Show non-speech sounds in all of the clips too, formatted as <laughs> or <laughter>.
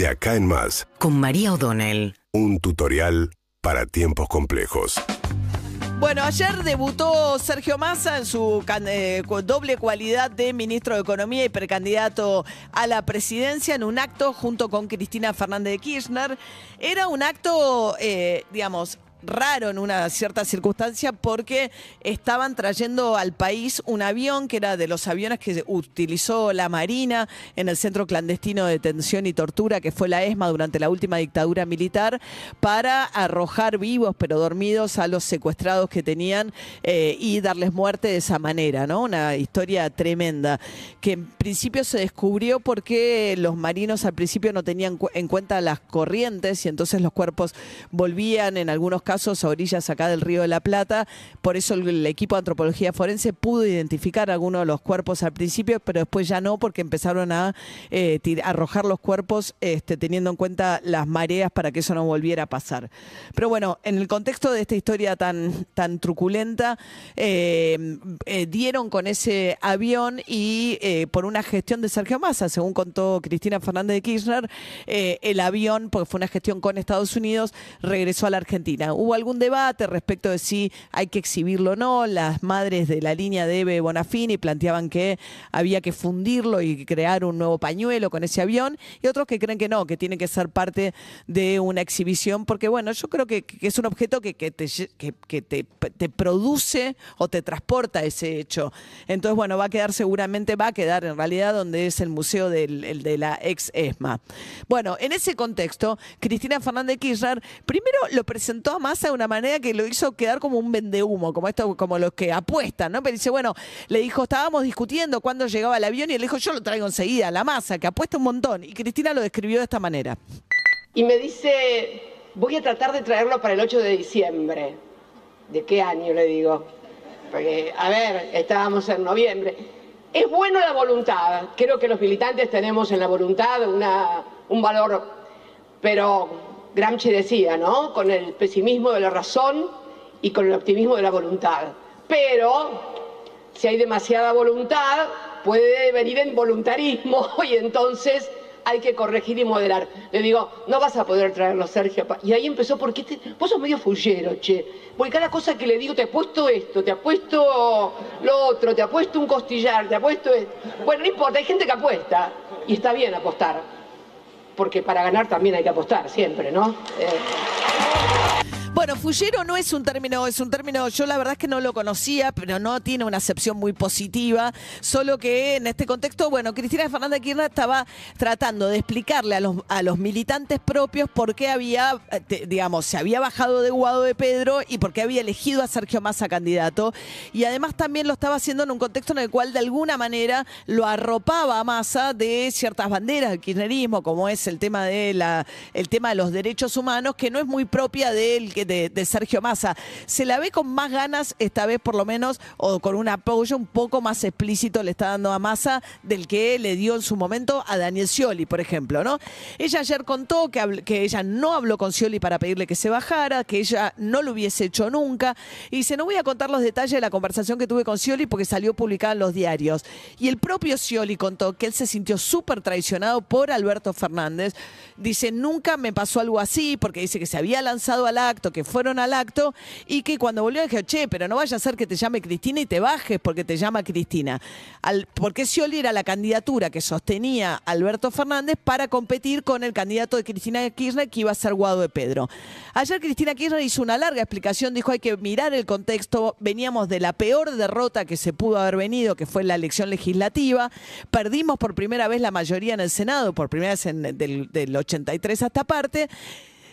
De acá en más, con María O'Donnell. un tutorial para tiempos complejos. Bueno, ayer debutó Sergio Massa en su eh, doble cualidad de ministro de Economía y precandidato a la presidencia en un acto junto con Cristina Fernández de Kirchner. Era un acto, eh, digamos, raro en una cierta circunstancia porque estaban trayendo al país un avión que era de los aviones que utilizó la Marina en el centro clandestino de detención y tortura que fue la ESMA durante la última dictadura militar para arrojar vivos pero dormidos a los secuestrados que tenían eh, y darles muerte de esa manera, ¿no? Una historia tremenda que en principio se descubrió porque los marinos al principio no tenían en cuenta las corrientes y entonces los cuerpos volvían en algunos casos a orillas acá del Río de la Plata. Por eso el, equipo de antropología forense pudo identificar algunos de los cuerpos al principio, pero después ya no porque empezaron a eh, arrojar los cuerpos este, teniendo en cuenta las mareas para que eso no volviera a pasar. Pero bueno, en el contexto de esta historia tan, tan truculenta, eh, eh, dieron con ese avión y por una gestión de Sergio Massa, según contó Cristina Fernández de Kirchner, el avión, porque fue una gestión con Estados Unidos, regresó a la Argentina. Hubo algún debate respecto de si hay que exhibirlo o no. Las madres de la línea de Eve Bonafini planteaban que había que fundirlo y crear un nuevo pañuelo con ese avión, y otros que creen que no, que tiene que ser parte de una exhibición, porque bueno, yo creo que, es un objeto que, que te, que, te, produce o te transporta ese hecho. Entonces, bueno, va a quedar seguramente, va a quedar en realidad donde es el museo del, el de la ex ESMA. Bueno, en ese contexto, Cristina Fernández de Kirchner primero lo presentó a Massa de una manera que lo hizo quedar como un vendehumo, como esto, como los que apuestan, ¿no? Pero dice, bueno, le dijo, estábamos discutiendo cuándo llegaba el avión y él dijo, yo lo traigo enseguida, la masa, que apuesta un montón. Y Cristina lo describió de esta manera. Y me dice, voy a tratar de traerlo para el 8 de diciembre. ¿De qué año le digo? Porque, a ver, estábamos en noviembre. Es bueno la voluntad. Creo que los militantes tenemos en la voluntad una, un valor, pero Gramsci decía, ¿no? Con el pesimismo de la razón y con el optimismo de la voluntad. Pero si hay demasiada voluntad, puede venir en voluntarismo <laughs> y entonces hay que corregir y moderar. Le digo, no vas a poder traerlo, Sergio. pa-". Y ahí empezó, porque te- vos sos medio fullero, che. Porque cada cosa que le digo, te apuesto esto, te apuesto lo otro, te apuesto un costillar, te apuesto esto. Bueno, no importa, hay gente que apuesta. Y está bien apostar. Porque para ganar también hay que apostar, siempre, ¿no? Eh, Bueno, fullero no es un término, es un término, yo la verdad es que no lo conocía, pero no tiene una acepción muy positiva, solo que en este contexto, bueno, Cristina Fernández de Kirchner estaba tratando de explicarle a los, a los militantes propios por qué había, eh, digamos, se había bajado de Guado de Pedro y por qué había elegido a Sergio Massa candidato, y además también lo estaba haciendo en un contexto en el cual de alguna manera lo arropaba a Massa de ciertas banderas del kirchnerismo, como es el tema de la, el tema de los derechos humanos, que no es muy propia del que- de, Sergio Massa. Se la ve con más ganas, esta vez por lo menos, o con un apoyo un poco más explícito le está dando a Massa del que le dio en su momento a Daniel Scioli, por ejemplo, ¿no? Ella ayer contó que, que ella no habló con Scioli para pedirle que se bajara, que ella no lo hubiese hecho nunca, y dice, no voy a contar los detalles de la conversación que tuve con Scioli porque salió publicada en los diarios. Y el propio Scioli contó que él se sintió súper traicionado por Alberto Fernández. Dice, nunca me pasó algo así, porque dice que se había lanzado al acto, que fueron al acto, y que cuando volvió dije, che, pero no vaya a ser que te llame Cristina y te bajes porque te llama Cristina. Al, porque Scioli era la candidatura que sostenía Alberto Fernández para competir con el candidato de Cristina Kirchner, que iba a ser Guado de Pedro. Ayer Cristina Kirchner hizo una larga explicación, dijo hay que mirar el contexto, veníamos de la peor derrota que se pudo haber venido, que fue la elección legislativa, perdimos por primera vez la mayoría en el Senado, por primera vez del, del 83 hasta parte,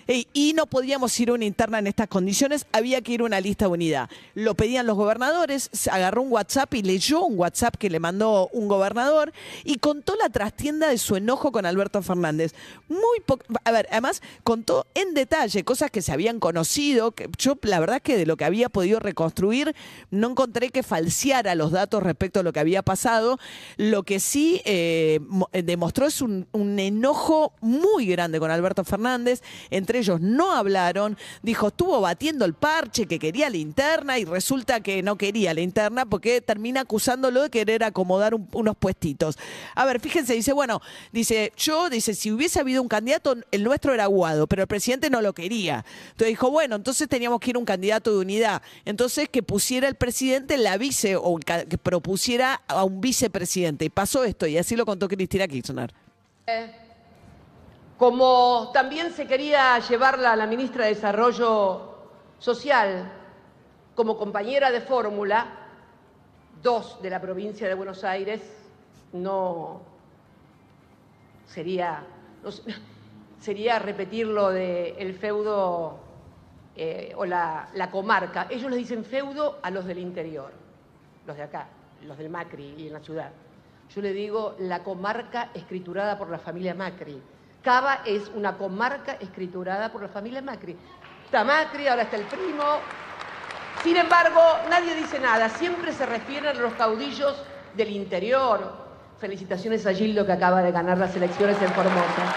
y no podíamos ir a una interna en estas condiciones, había que ir a una lista de unidad. Lo pedían los gobernadores, agarró un WhatsApp y leyó un WhatsApp que le mandó un gobernador y contó la trastienda de su enojo con Alberto Fernández. Muy a ver, además contó en detalle cosas que se habían conocido, que yo la verdad que de lo que había podido reconstruir no encontré que falseara los datos respecto a lo que había pasado. Lo que sí eh, demostró es un, un enojo muy grande con Alberto Fernández, entre ellos no hablaron, dijo, estuvo batiendo el parche, que quería la interna y resulta que no quería la interna porque termina acusándolo de querer acomodar unos puestitos. A ver, fíjense, dice, bueno, dice, yo, dice, si hubiese habido un candidato, el nuestro era Aguado, pero el presidente no lo quería. Entonces dijo, bueno, entonces teníamos que ir un candidato de unidad. Entonces que pusiera el presidente la vice o que propusiera a un vicepresidente. Y pasó esto y así lo contó Cristina Kirchner. Eh, como también se quería llevarla a la ministra de Desarrollo Social como compañera de fórmula, dos de la provincia de Buenos Aires, no sería, <laughs> sería repetir lo del feudo eh, o la, la comarca. Ellos le dicen feudo a los del interior, los de acá, los del Macri y en la ciudad. Yo le digo la comarca escriturada por la familia Macri. Cava es una comarca escriturada por la familia Macri. Está Macri, ahora está el primo. Sin embargo, nadie dice nada. Siempre se refieren a los caudillos del interior. Felicitaciones a Gildo que acaba de ganar las elecciones en Formosa.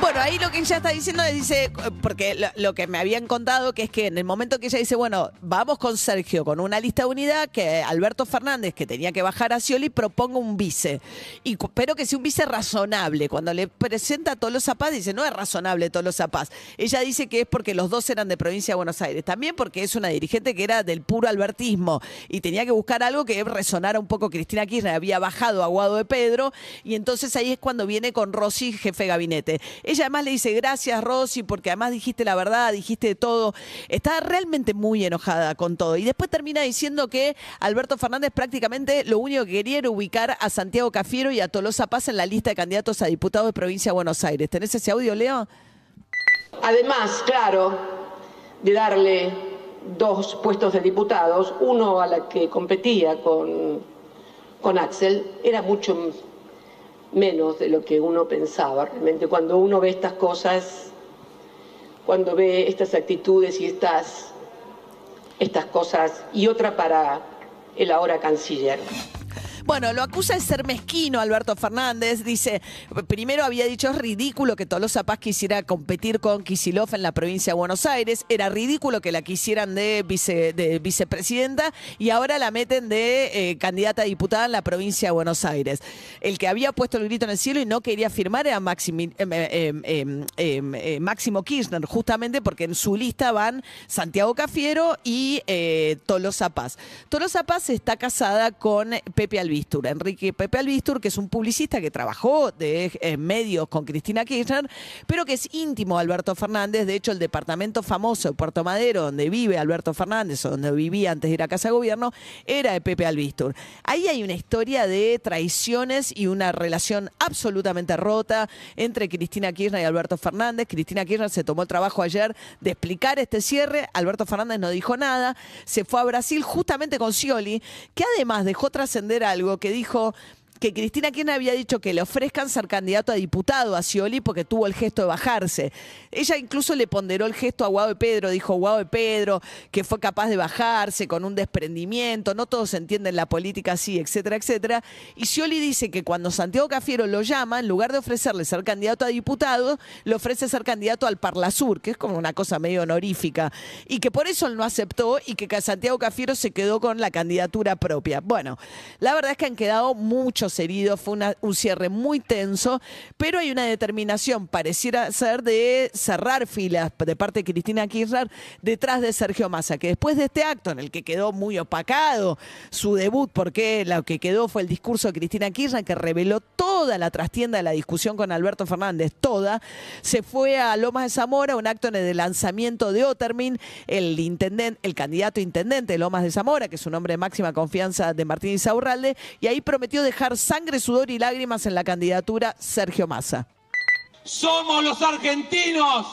Bueno, ahí lo que ella está diciendo es, dice, porque lo, que me habían contado, que es que en el momento que ella dice, bueno, vamos con Sergio, con una lista de unidad, que Alberto Fernández, que tenía que bajar a Scioli, proponga un vice. Y, pero que sea un vice razonable. Cuando le presenta a Tolosa Paz, dice, no es razonable Tolosa Paz. Ella dice que es porque los dos eran de provincia de Buenos Aires. También porque es una dirigente que era del puro albertismo y tenía que buscar algo que resonara un poco. Cristina Kirchner había bajado a Guado de Pedro y entonces ahí es cuando viene con Rossi, jefe de gabinete. Ella además le dice, gracias Rosy, porque además dijiste la verdad, dijiste todo. Está realmente muy enojada con todo. Y después termina diciendo que Alberto Fernández prácticamente lo único que quería era ubicar a Santiago Cafiero y a Tolosa Paz en la lista de candidatos a diputados de provincia de Buenos Aires. ¿Tenés ese audio, Leo? Además, claro, de darle dos puestos de diputados, uno a la que competía con, con Axel, era mucho menos de lo que uno pensaba. Realmente cuando uno ve estas cosas, cuando ve estas actitudes y estas, estas cosas, y otra para el ahora canciller. Bueno, lo acusa de ser mezquino Alberto Fernández. Dice, primero había dicho es ridículo que Tolosa Paz quisiera competir con Kisilov en la provincia de Buenos Aires. Era ridículo que la quisieran de, de vicepresidenta y ahora la meten de eh, candidata a diputada en la provincia de Buenos Aires. El que había puesto el grito en el cielo y no quería firmar era em, em, em, Máximo Kirchner, justamente porque en su lista van Santiago Cafiero y eh, Tolosa Paz. Tolosa Paz está casada con Pepe Enrique Pepe Albistur, que es un publicista que trabajó de eh, medios con Cristina Kirchner, pero que es íntimo de Alberto Fernández. De hecho, el departamento famoso de Puerto Madero, donde vive Alberto Fernández, o donde vivía antes de ir a Casa de Gobierno, era de Pepe Albistur. Ahí hay una historia de traiciones y una relación absolutamente rota entre Cristina Kirchner y Alberto Fernández. Cristina Kirchner se tomó el trabajo ayer de explicar este cierre. Alberto Fernández no dijo nada. Se fue a Brasil justamente con Scioli, que además dejó trascender algo que dijo que Cristina Kirchner había dicho que le ofrezcan ser candidato a diputado a Scioli porque tuvo el gesto de bajarse. Ella incluso le ponderó el gesto a Guado de Pedro, dijo Guado de Pedro que fue capaz de bajarse con un desprendimiento, no todos entienden la política así, etcétera, etcétera. Y Scioli dice que cuando Santiago Cafiero lo llama, en lugar de ofrecerle ser candidato a diputado, le ofrece ser candidato al Parlasur, que es como una cosa medio honorífica, y que por eso él no aceptó y que Santiago Cafiero se quedó con la candidatura propia. Bueno, la verdad es que han quedado muchos heridos, fue un cierre muy tenso, pero hay una determinación, pareciera ser, de cerrar filas de parte de Cristina Kirchner detrás de Sergio Massa, que después de este acto en el que quedó muy opacado su debut, porque lo que quedó fue el discurso de Cristina Kirchner, que reveló toda la trastienda de la discusión con Alberto Fernández, toda, se fue a Lomas de Zamora, un acto en el lanzamiento de Otermin, el intendente, el candidato intendente de Lomas de Zamora, que es un hombre de máxima confianza de Martín Isaurralde, y ahí prometió dejar sangre, sudor y lágrimas en la candidatura Sergio Massa. Somos los argentinos,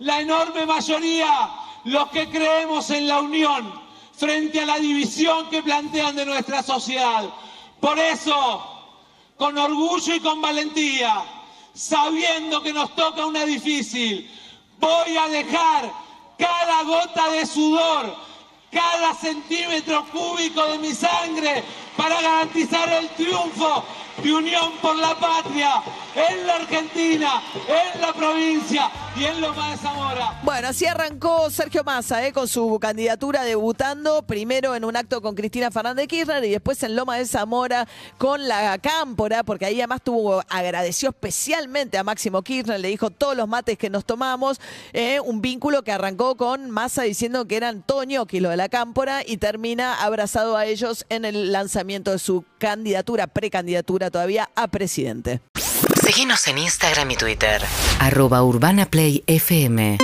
la enorme mayoría, los que creemos en la unión frente a la división que plantean de nuestra sociedad. Por eso, con orgullo y con valentía, sabiendo que nos toca una difícil, voy a dejar cada gota de sudor, cada centímetro cúbico de mi sangre para garantizar el triunfo de Unión por la Patria en la Argentina, en la provincia y en Loma de Zamora. Bueno, así arrancó Sergio Massa eh, con su candidatura debutando primero en un acto con Cristina Fernández Kirchner y después en Loma de Zamora con la Cámpora, porque ahí además tuvo, agradeció especialmente a Máximo Kirchner, le dijo todos los mates que nos tomamos, eh, un vínculo que arrancó con Massa diciendo que era Antonio, que lo de la Cámpora, y termina abrazado a ellos en el lanzamiento de su candidatura, precandidatura todavía a presidente. Síguenos en Instagram y Twitter. Arroba Urbana Play FM.